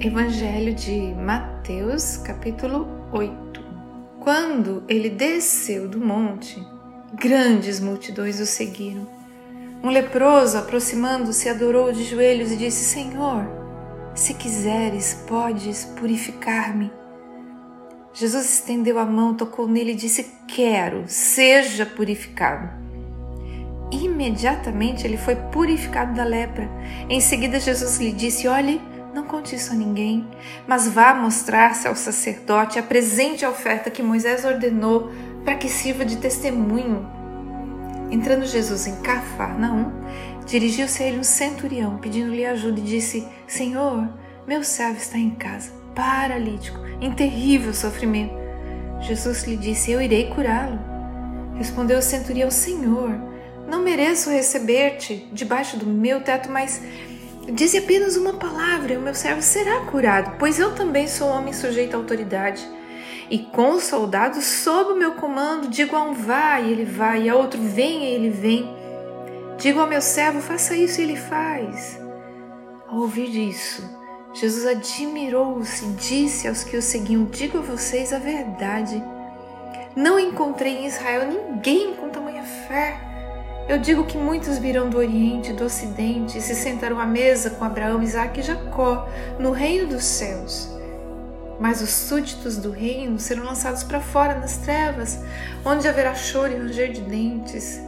Evangelho de Mateus, capítulo 8. Quando ele desceu do monte, grandes multidões o seguiram. Um leproso, aproximando-se, adorou de joelhos e disse: Senhor, se quiseres, podes purificar-me. Jesus estendeu a mão, tocou nele e disse: Quero, seja purificado. Imediatamente ele foi purificado da lepra. Em seguida, Jesus lhe disse: Olhe, não conte isso a ninguém, mas vá mostrar-se ao sacerdote, apresente a oferta que Moisés ordenou para que sirva de testemunho. Entrando Jesus em Cafarnaum, dirigiu-se a ele um centurião, pedindo-lhe ajuda, e disse: Senhor, meu servo está em casa, paralítico, em terrível sofrimento. Jesus lhe disse: Eu irei curá-lo. Respondeu o centurião: Senhor, não mereço receber-te debaixo do meu teto, mas dize apenas uma palavra e o meu servo será curado, pois eu também sou homem sujeito à autoridade. E com os soldados sob o meu comando, digo a um vá e ele vai, e a outro vem e ele vem. Digo ao meu servo, faça isso e ele faz. Ao ouvir isso, Jesus admirou-se e disse aos que o seguiam: Digo a vocês a verdade. Não encontrei em Israel ninguém com tamanha fé. Eu digo que muitos virão do Oriente, do Ocidente e se sentarão à mesa com Abraão, Isaac e Jacó no reino dos céus. Mas os súditos do reino serão lançados para fora nas trevas, onde haverá choro e ranger de dentes.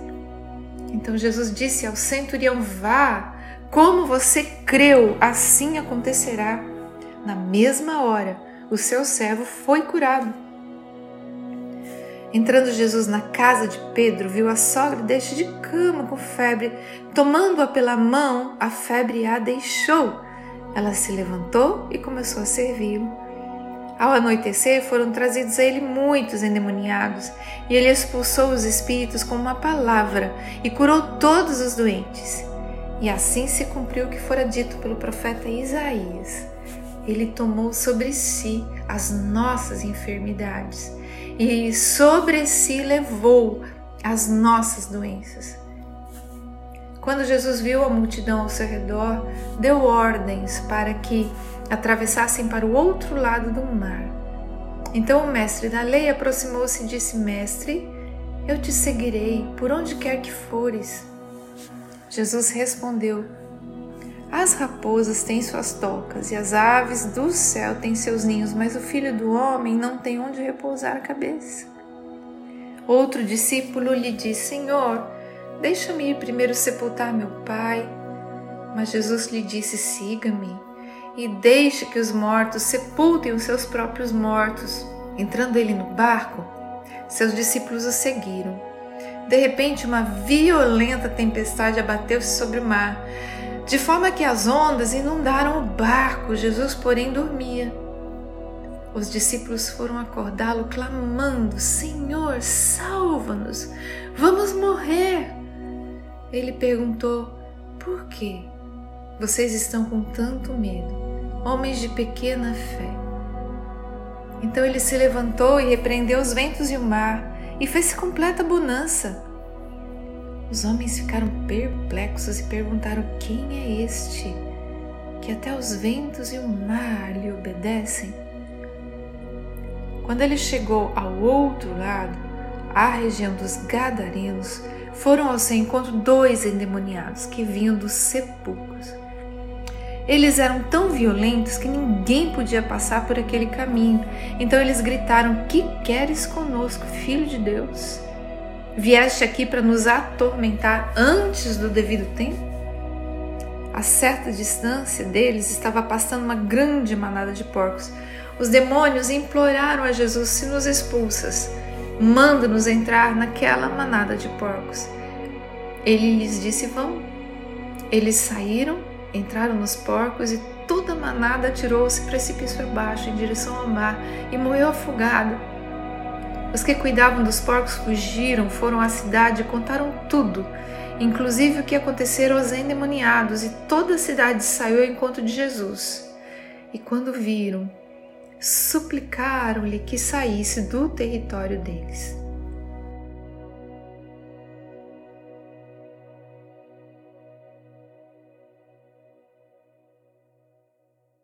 Então Jesus disse ao centurião: Vá, como você creu, assim acontecerá. Na mesma hora, o seu servo foi curado. Entrando Jesus na casa de Pedro, viu a sogra deste de cama com febre. Tomando-a pela mão, a febre a deixou. Ela se levantou e começou a servi-lo. Ao anoitecer, foram trazidos a ele muitos endemoniados, e ele expulsou os espíritos com uma palavra e curou todos os doentes. E assim se cumpriu o que fora dito pelo profeta Isaías. Ele tomou sobre si as nossas enfermidades e sobre si levou as nossas doenças. Quando Jesus viu a multidão ao seu redor, deu ordens para que atravessassem para o outro lado do mar. Então o mestre da lei aproximou-se e disse: Mestre, eu te seguirei por onde quer que fores. Jesus respondeu: as raposas têm suas tocas e as aves do céu têm seus ninhos, mas o filho do homem não tem onde repousar a cabeça. Outro discípulo lhe disse: Senhor, deixa-me ir primeiro sepultar meu pai. Mas Jesus lhe disse: Siga-me e deixe que os mortos sepultem os seus próprios mortos. Entrando ele no barco, seus discípulos o seguiram. De repente, uma violenta tempestade abateu-se sobre o mar de forma que as ondas inundaram o barco. Jesus, porém, dormia. Os discípulos foram acordá-lo, clamando: Senhor, salva-nos, vamos morrer. Ele perguntou: Por quê? Vocês estão com tanto medo, homens de pequena fé. Então ele se levantou e repreendeu os ventos e o mar, e fez-se completa bonança. Os homens ficaram perplexos e perguntaram: Quem é este que até os ventos e o mar lhe obedecem? Quando ele chegou ao outro lado, à região dos Gadarenos, foram ao seu encontro dois endemoniados que vinham dos sepulcros. Eles eram tão violentos que ninguém podia passar por aquele caminho. Então eles gritaram: Que queres conosco, filho de Deus? Vieste aqui para nos atormentar antes do devido tempo? A certa distância deles estava passando uma grande manada de porcos. Os demônios imploraram a Jesus: Se nos expulsas, manda-nos entrar naquela manada de porcos. Ele lhes disse: Vão. Eles saíram, entraram nos porcos e toda a manada atirou-se precipício abaixo em direção ao mar e morreu afogado. Os que cuidavam dos porcos fugiram, foram à cidade e contaram tudo, inclusive o que acontecera aos endemoniados, e toda a cidade saiu ao encontro de Jesus. E quando viram, suplicaram-lhe que saísse do território deles.